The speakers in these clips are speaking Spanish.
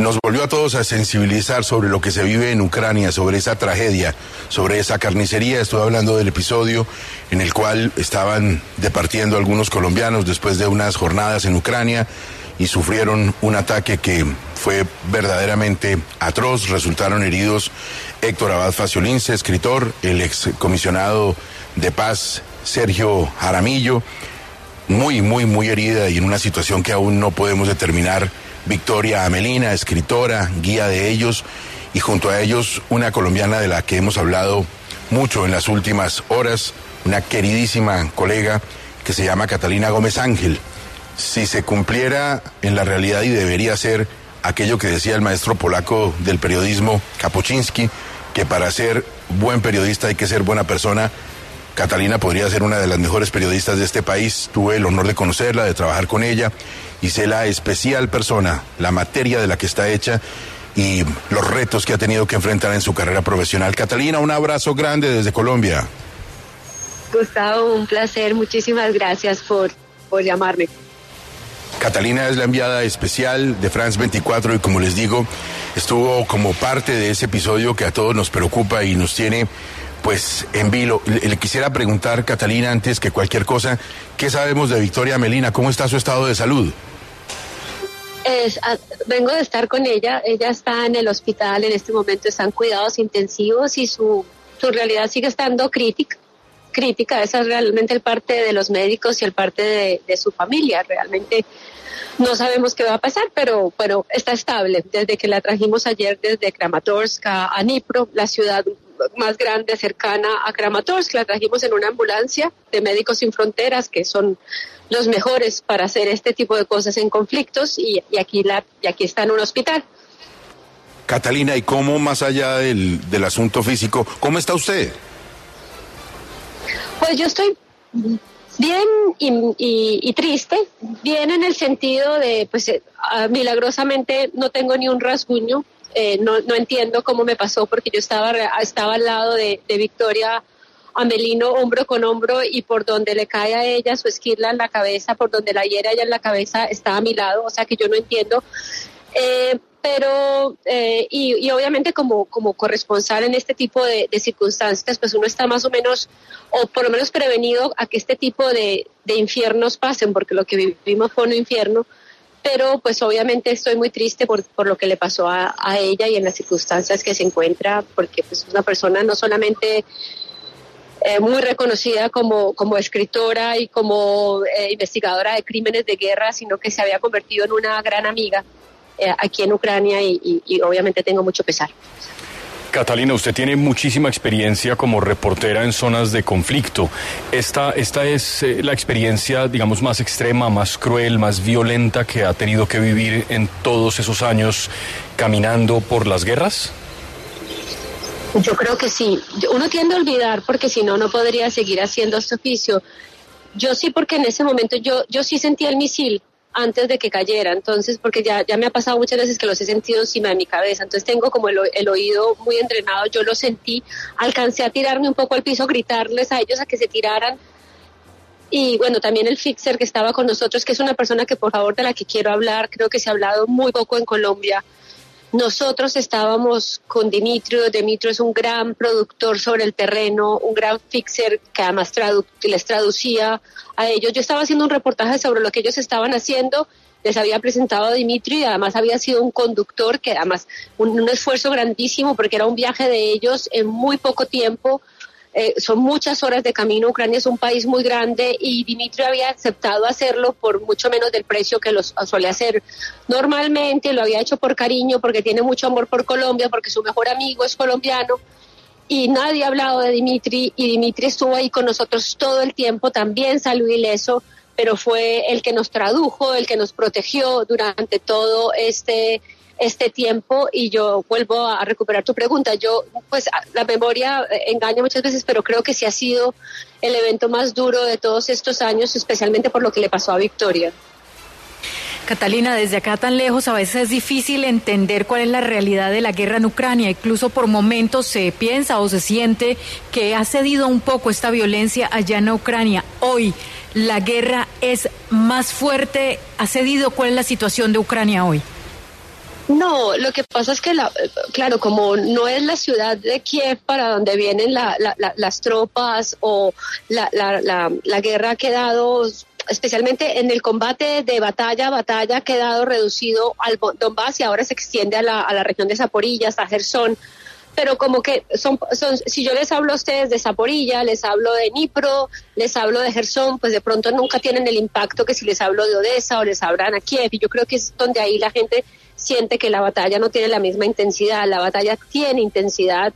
nos volvió a todos a sensibilizar sobre lo que se vive en Ucrania, sobre esa tragedia, sobre esa carnicería. Estoy hablando del episodio en el cual estaban departiendo algunos colombianos después de unas jornadas en Ucrania y sufrieron un ataque que fue verdaderamente atroz. Resultaron heridos Héctor Abad Faciolince, escritor, el excomisionado de paz Sergio Jaramillo, muy, muy, muy herida y en una situación que aún no podemos determinar Victoria Amelina, escritora, guía de ellos, y junto a ellos una colombiana de la que hemos hablado mucho en las últimas horas, una queridísima colega que se llama Catalina Gómez Ángel. Si se cumpliera en la realidad y debería ser aquello que decía el maestro polaco del periodismo Kapuczynski, que para ser buen periodista hay que ser buena persona, Catalina podría ser una de las mejores periodistas de este país. Tuve el honor de conocerla, de trabajar con ella y sé la especial persona, la materia de la que está hecha y los retos que ha tenido que enfrentar en su carrera profesional. Catalina, un abrazo grande desde Colombia. Gustavo, un placer. Muchísimas gracias por, por llamarme. Catalina es la enviada especial de France 24 y como les digo, estuvo como parte de ese episodio que a todos nos preocupa y nos tiene pues en vilo. Le, quisiera preguntar, Catalina, antes que cualquier cosa, ¿qué sabemos de Victoria Melina? ¿Cómo está su estado de salud? Ah, vengo de estar con ella. Ella está en el hospital en este momento, están cuidados intensivos y su, su realidad sigue estando crítica. Crítica, esa es realmente el parte de los médicos y el parte de, de su familia. Realmente no sabemos qué va a pasar, pero, pero está estable. Desde que la trajimos ayer desde Kramatorsk a, Dnipro, la ciudad más grande cercana a Kramatorsk. La trajimos en una ambulancia de Médicos Sin Fronteras, que son los mejores para hacer este tipo de cosas en conflictos, y, aquí, la, y aquí está en un hospital. Catalina, ¿y cómo más allá del, del asunto físico, cómo está usted? Pues yo estoy bien y, triste, bien en el sentido de, pues eh, ah, milagrosamente no tengo ni un rasguño, eh, no, no, entiendo cómo me pasó porque yo estaba, estaba al lado de, Victoria Amelino hombro con hombro y por donde le cae a ella su esquila en la cabeza, por donde la hiera ella en la cabeza, estaba a mi lado, o sea que yo no entiendo. Eh, pero, eh, y, y, obviamente como, como corresponsal en este tipo de, de, circunstancias, pues uno está más o menos, o por lo menos prevenido a que este tipo de, de infiernos pasen, porque lo que vivimos fue un infierno, pero pues obviamente estoy muy triste por, por lo que le pasó a, a, ella y en las circunstancias que se encuentra, porque pues es una persona no solamente eh, muy reconocida como, como escritora y como eh, investigadora de crímenes de guerra, sino que se había convertido en una gran amiga eh, aquí en Ucrania y, y, y obviamente tengo mucho pesar. Catalina, usted tiene muchísima experiencia como reportera en zonas de conflicto. Esta, esta es eh, la experiencia, digamos, más extrema, más cruel, más violenta que ha tenido que vivir en todos esos años caminando por las guerras. Yo creo que sí. Uno tiende a olvidar porque si no, no podría seguir haciendo este oficio. Yo sí, porque en ese momento yo, yo sí sentía el misil antes de que cayera, entonces, porque ya, ya me ha pasado muchas veces que los he sentido encima de mi cabeza, entonces tengo como el, el, oído muy entrenado, yo lo sentí, alcancé a tirarme un poco al piso, gritarles a ellos a que se tiraran, y bueno, también el fixer que estaba con nosotros, que es una persona que por favor de la que quiero hablar, creo que se ha hablado muy poco en Colombia, nosotros estábamos con Dimitrio, Dimitrio es un gran productor sobre el terreno, un gran fixer que además tradu les traducía a ellos. Yo estaba haciendo un reportaje sobre lo que ellos estaban haciendo, les había presentado a Dimitrio y además había sido un conductor que además un esfuerzo grandísimo porque era un viaje de ellos en muy poco tiempo eh, son muchas horas de camino. Ucrania es un país muy grande y Dimitri había aceptado hacerlo por mucho menos del precio que los suele hacer normalmente. Lo había hecho por cariño, porque tiene mucho amor por Colombia, porque su mejor amigo es colombiano. Y nadie ha hablado de Dimitri y Dimitri estuvo ahí con nosotros todo el tiempo, también salió ileso, pero fue el que nos tradujo, el que nos protegió durante todo este este tiempo y yo vuelvo a recuperar tu pregunta. Yo, pues la memoria eh, engaña muchas veces, pero creo que sí ha sido el evento más duro de todos estos años, especialmente por lo que le pasó a Victoria. Catalina, desde acá tan lejos a veces es difícil entender cuál es la realidad de la guerra en Ucrania. Incluso por momentos se piensa o se siente que ha cedido un poco esta violencia allá en Ucrania. Hoy, ¿la guerra es más fuerte? ¿Ha cedido? ¿Cuál es la situación de Ucrania hoy? No, lo que pasa es que, la, claro, como no es la ciudad de Kiev para donde vienen las tropas o la, la, guerra ha quedado especialmente en el combate de batalla a batalla ha quedado reducido al Donbass y ahora se extiende a la, a la región de Zaporilla, hasta Gerson. Pero como que son, son, si yo les hablo a ustedes de Zaporilla, les hablo de Dnipro, les hablo de Gerson, pues de pronto nunca tienen el impacto que si les hablo de Odessa o les hablan a Kiev. Y yo creo que es donde ahí la gente siente que la batalla no tiene la misma intensidad. La batalla tiene intensidad.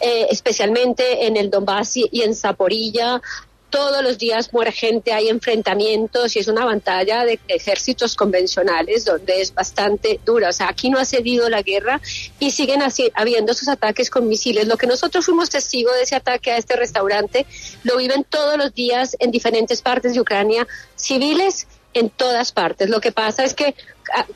Eh, especialmente en el Donbass y en Zaporilla, todos los días muere gente, hay enfrentamientos y es una batalla de ejércitos convencionales donde es bastante dura. O sea, aquí no ha cedido la guerra y siguen así, habiendo esos ataques con misiles. Lo que nosotros fuimos testigos de ese ataque a este restaurante lo viven todos los días en diferentes partes de Ucrania, civiles en todas partes. Lo que pasa es que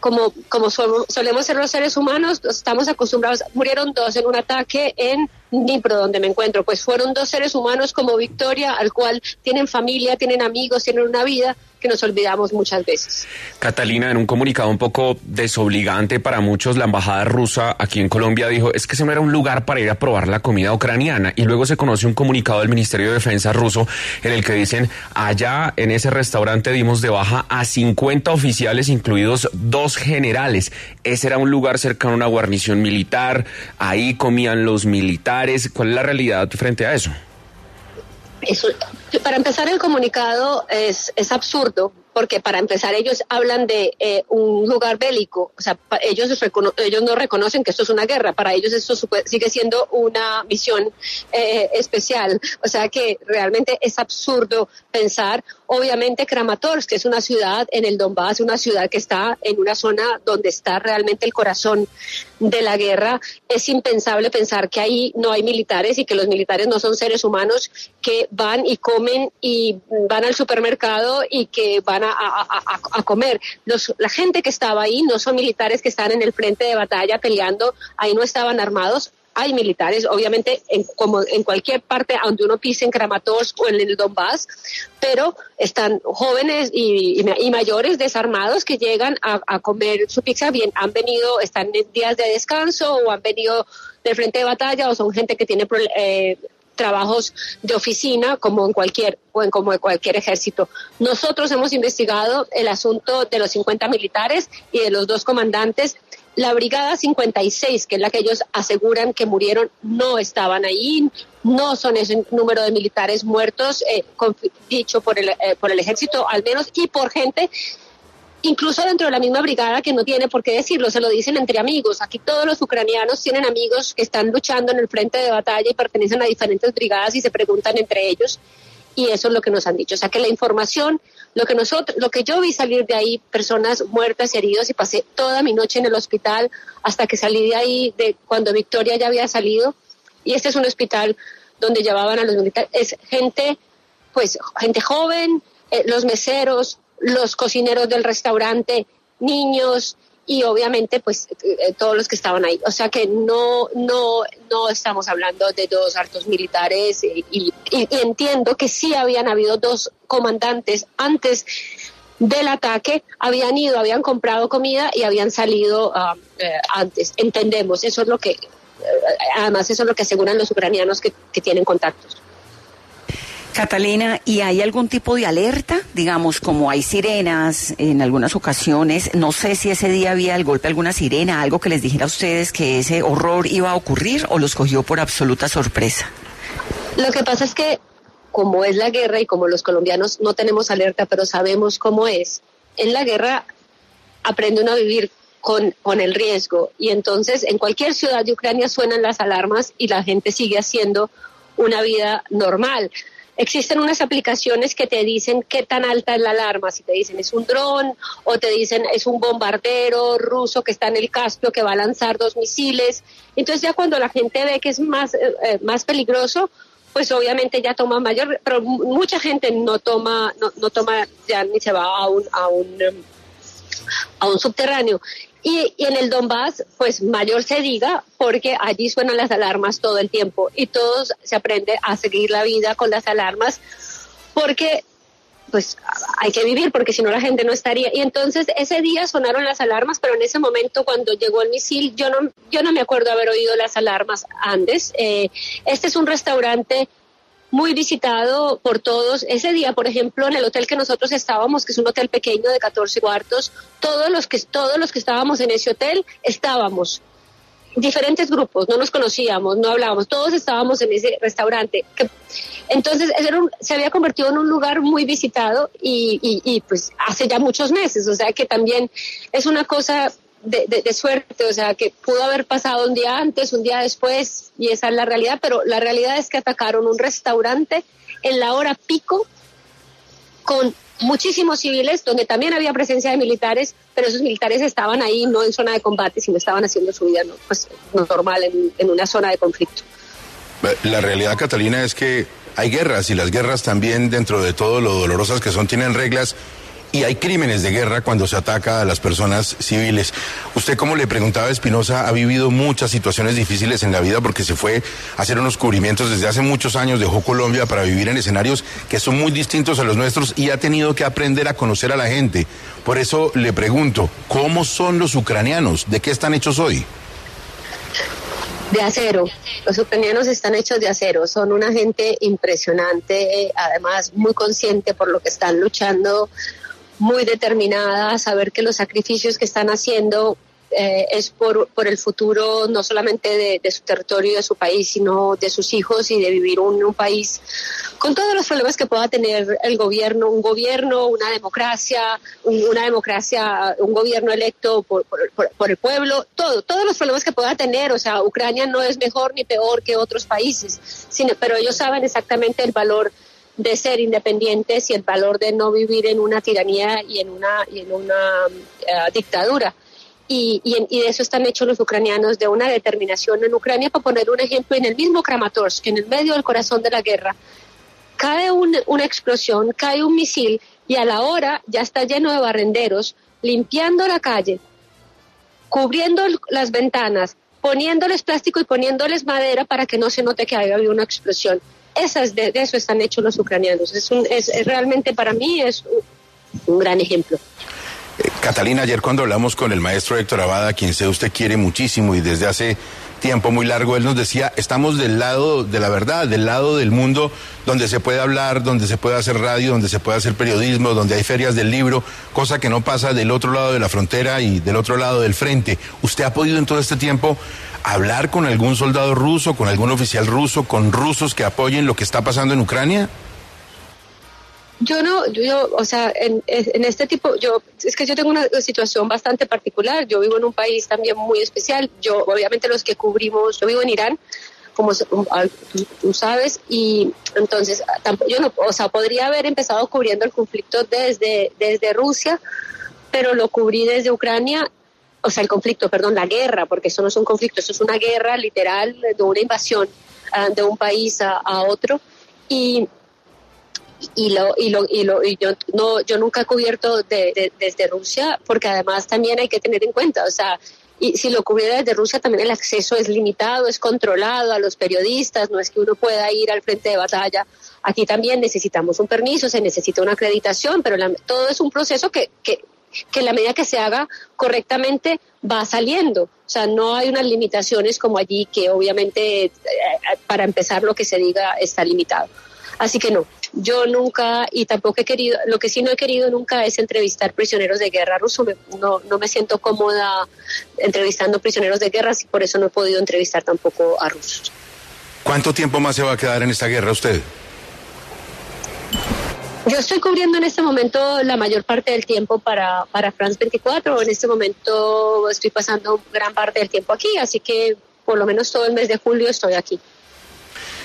como, como solemos ser los seres humanos, estamos acostumbrados, murieron dos en un ataque en Dnipro, donde me encuentro, pues fueron dos seres humanos como Victoria, al cual tienen familia, tienen amigos, tienen una vida que nos olvidamos muchas veces. Catalina, en un comunicado un poco desobligante para muchos, la embajada rusa aquí en Colombia dijo, es que ese no era un lugar para ir a probar la comida ucraniana. Y luego se conoce un comunicado del Ministerio de Defensa ruso en el que dicen, allá en ese restaurante dimos de baja a 50 oficiales, incluidos dos generales. Ese era un lugar cercano a una guarnición militar, ahí comían los militares. ¿Cuál es la realidad frente a eso? Eso, para empezar, el comunicado es, es absurdo, porque para empezar ellos hablan de eh, un lugar bélico, o sea, ellos, ellos no reconocen que esto es una guerra, para ellos esto sigue siendo una misión eh, especial, o sea que realmente es absurdo pensar, obviamente Kramatorsk, que es una ciudad en el Donbass, una ciudad que está en una zona donde está realmente el corazón de la guerra, es impensable pensar que ahí no hay militares y que los militares no son seres humanos que van y comen y van al supermercado y que van a, a, comer. Los, la gente que estaba ahí no son militares que están en el frente de batalla peleando, ahí no estaban armados, hay militares, obviamente, en, como en cualquier parte donde uno pise en Kramatorsk o en el Donbass, pero están jóvenes y, y, mayores desarmados que llegan a, a, comer su pizza bien, han venido, están en días de descanso o han venido del frente de batalla o son gente que tiene eh, trabajos de oficina como en cualquier o en como en cualquier ejército. Nosotros hemos investigado el asunto de los 50 militares y de los dos comandantes. La brigada 56, que es la que ellos aseguran que murieron, no estaban ahí, no son ese número de militares muertos, eh, dicho por el, eh, por el ejército al menos, y por gente incluso dentro de la misma brigada que no tiene por qué decirlo, se lo dicen entre amigos. Aquí todos los ucranianos tienen amigos que están luchando en el frente de batalla y pertenecen a diferentes brigadas y se preguntan entre ellos. Y eso es lo que nos han dicho. O sea que la información, lo que nosotros, lo que yo vi salir de ahí, personas muertas y heridas, y pasé toda mi noche en el hospital hasta que salí de ahí, de cuando Victoria ya había salido. Y este es un hospital donde llevaban a los militares. Es gente, pues, gente joven, eh, los meseros, los cocineros del restaurante, niños y obviamente pues eh, todos los que estaban ahí. O sea que no, no, no estamos hablando de dos altos militares y, y, entiendo que sí habían habido dos comandantes antes del ataque, habían ido, habían comprado comida y habían salido eh, antes. Entendemos, eso es lo que, eh, además eso es lo que aseguran los ucranianos que tienen contactos. Catalina, ¿y hay algún tipo de alerta? Digamos, como hay sirenas en algunas ocasiones, no sé si ese día había el golpe alguna sirena, algo que les dijera a ustedes que ese horror iba a ocurrir o los cogió por absoluta sorpresa. Lo que pasa es que como es la guerra y como los colombianos no tenemos alerta, pero sabemos cómo es, en la guerra aprende uno a vivir con, con el riesgo y entonces en cualquier ciudad de Ucrania suenan las alarmas y la gente sigue haciendo una vida normal existen unas aplicaciones que te dicen qué tan alta es la alarma, si te dicen es un dron o te dicen es un bombardero ruso que está en el Caspio que va a lanzar dos misiles. Entonces ya cuando la gente ve que es más, eh, eh, más peligroso, pues obviamente ya toma mayor, pero mucha gente no toma, no, no toma ya ni se va a un, a un, em, a un subterráneo. Y, en el Donbass, pues mayor se diga, porque allí suenan las alarmas todo el tiempo y todos se aprende a seguir la vida con las alarmas, porque pues hay que vivir, porque si no la gente no estaría. Y entonces ese día sonaron las alarmas, pero en ese momento cuando llegó el misil, yo no, yo no me acuerdo haber oído las alarmas antes. Eh, este es un restaurante muy visitado por todos. Ese día, por ejemplo, en el hotel que nosotros estábamos, que es un hotel pequeño de 14 cuartos, todos los que todos los que estábamos en ese hotel estábamos diferentes grupos, no nos conocíamos, no hablábamos, todos estábamos en ese restaurante. entonces se había convertido en un lugar muy visitado y, y, pues hace ya muchos meses, o sea que también es una cosa de, suerte, o sea, que pudo haber pasado un día antes, un día después, y esa es la realidad, pero la realidad es que atacaron un restaurante en la hora pico con muchísimos civiles, donde también había presencia de militares, pero esos militares estaban ahí no en zona de combate, sino estaban haciendo su vida pues, normal en, en una zona de conflicto. La realidad, Catalina, es que hay guerras y las guerras también, dentro de todo lo dolorosas que son, tienen reglas y hay crímenes de guerra cuando se ataca a las personas civiles. Usted, como le preguntaba Espinosa, ha vivido muchas situaciones difíciles en la vida porque se fue a hacer unos cubrimientos desde hace muchos años, dejó Colombia para vivir en escenarios que son muy distintos a los nuestros y ha tenido que aprender a conocer a la gente. Por eso le pregunto, ¿cómo son los ucranianos? ¿De qué están hechos hoy? De acero. Los ucranianos están hechos de acero. Son una gente impresionante, además muy consciente por lo que están luchando muy determinada a saber que los sacrificios que están haciendo eh, es por, por el futuro no solamente de, su territorio de su país, sino de sus hijos y de vivir en un, país con todos los problemas que pueda tener el gobierno, un gobierno, una democracia, una democracia, un gobierno electo por, por, por, el pueblo, todo, todos los problemas que pueda tener. O sea, Ucrania no es mejor ni peor que otros países, sino, pero ellos saben exactamente el valor de ser independientes y el valor de no vivir en una tiranía y en una, y en una eh, dictadura. Y, y, de eso están hechos los ucranianos, de una determinación en Ucrania. Para poner un ejemplo, en el mismo Kramatorsk, en el medio del corazón de la guerra, cae una explosión, cae un misil y a la hora ya está lleno de barrenderos limpiando la calle, cubriendo las ventanas, poniéndoles plástico y poniéndoles madera para que no se note que haya habido una explosión esas de, eso están hechos los ucranianos. Es, un, es, realmente para mí es un, gran ejemplo. Eh, Catalina, ayer cuando hablamos con el maestro Héctor Abada, quien sé usted quiere muchísimo y desde hace tiempo muy largo, él nos decía, estamos del lado de la verdad, del lado del mundo donde se puede hablar, donde se puede hacer radio, donde se puede hacer periodismo, donde hay ferias del libro, cosa que no pasa del otro lado de la frontera y del otro lado del frente. ¿Usted ha podido en todo este tiempo hablar con algún soldado ruso, con algún oficial ruso, con rusos que apoyen lo que está pasando en Ucrania? Yo no, yo, o sea, en, este tipo, yo, es que yo tengo una situación bastante particular. Yo vivo en un país también muy especial. Yo, obviamente, los que cubrimos, yo vivo en Irán, como tú, sabes, y entonces, yo no, o sea, podría haber empezado cubriendo el conflicto desde, desde Rusia, pero lo cubrí desde Ucrania o sea, el conflicto, perdón, la guerra, porque eso no es un conflicto, eso es una guerra literal de una invasión uh, de un país a, a otro. Y, y lo y lo y lo y yo no yo nunca he cubierto de, de, desde Rusia porque además también hay que tener en cuenta o sea y si lo cubriera desde Rusia también el acceso es limitado es controlado a los periodistas no es que uno pueda ir al frente de batalla aquí también necesitamos un permiso se necesita una acreditación pero la, todo es un proceso que, que que en la medida que se haga correctamente va saliendo. O sea, no hay unas limitaciones como allí que obviamente eh, para empezar lo que se diga está limitado. Así que no, yo nunca y tampoco he querido, lo que sí no he querido nunca es entrevistar prisioneros de guerra rusos. No, no me siento cómoda entrevistando prisioneros de guerra y por eso no he podido entrevistar tampoco a rusos. ¿Cuánto tiempo más se va a quedar en esta guerra usted? Yo estoy cubriendo en este momento la mayor parte del tiempo para, para France 24. En este momento estoy pasando gran parte del tiempo aquí, así que por lo menos todo el mes de julio estoy aquí.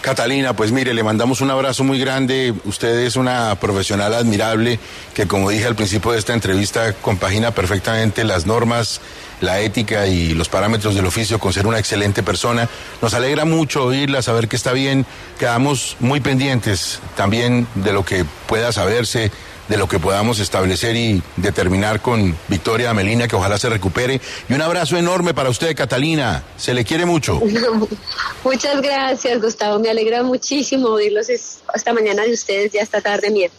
Catalina, pues mire, le mandamos un abrazo muy grande. Usted es una profesional admirable que, como dije al principio de esta entrevista, compagina perfectamente las normas, la ética y los parámetros del oficio con ser una excelente persona. Nos alegra mucho oírla, saber que está bien. Quedamos muy pendientes también de lo que pueda saberse de lo que podamos establecer y determinar con Victoria Amelina, que ojalá se recupere. Y un abrazo enorme para usted, Catalina. Se le quiere mucho. Muchas gracias, Gustavo. Me alegra muchísimo oírlos esta mañana de ustedes y esta tarde mía.